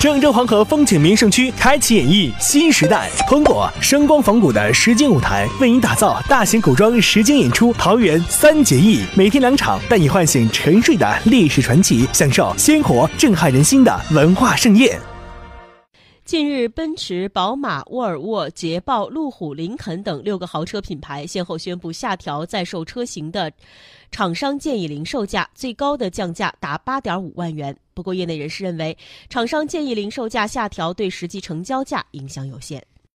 郑州黄河风景名胜区开启演绎新时代，通过声光仿古的实景舞台，为您打造大型古装实景演出《桃园三结义》，每天两场，带你唤醒沉睡的历史传奇，享受鲜活震撼人心的文化盛宴。近日，奔驰、宝马、沃尔沃、捷豹、路虎、林肯等六个豪车品牌先后宣布下调在售车型的厂商建议零售价，最高的降价达八点五万元。不过，业内人士认为，厂商建议零售价下调对实际成交价影响有限。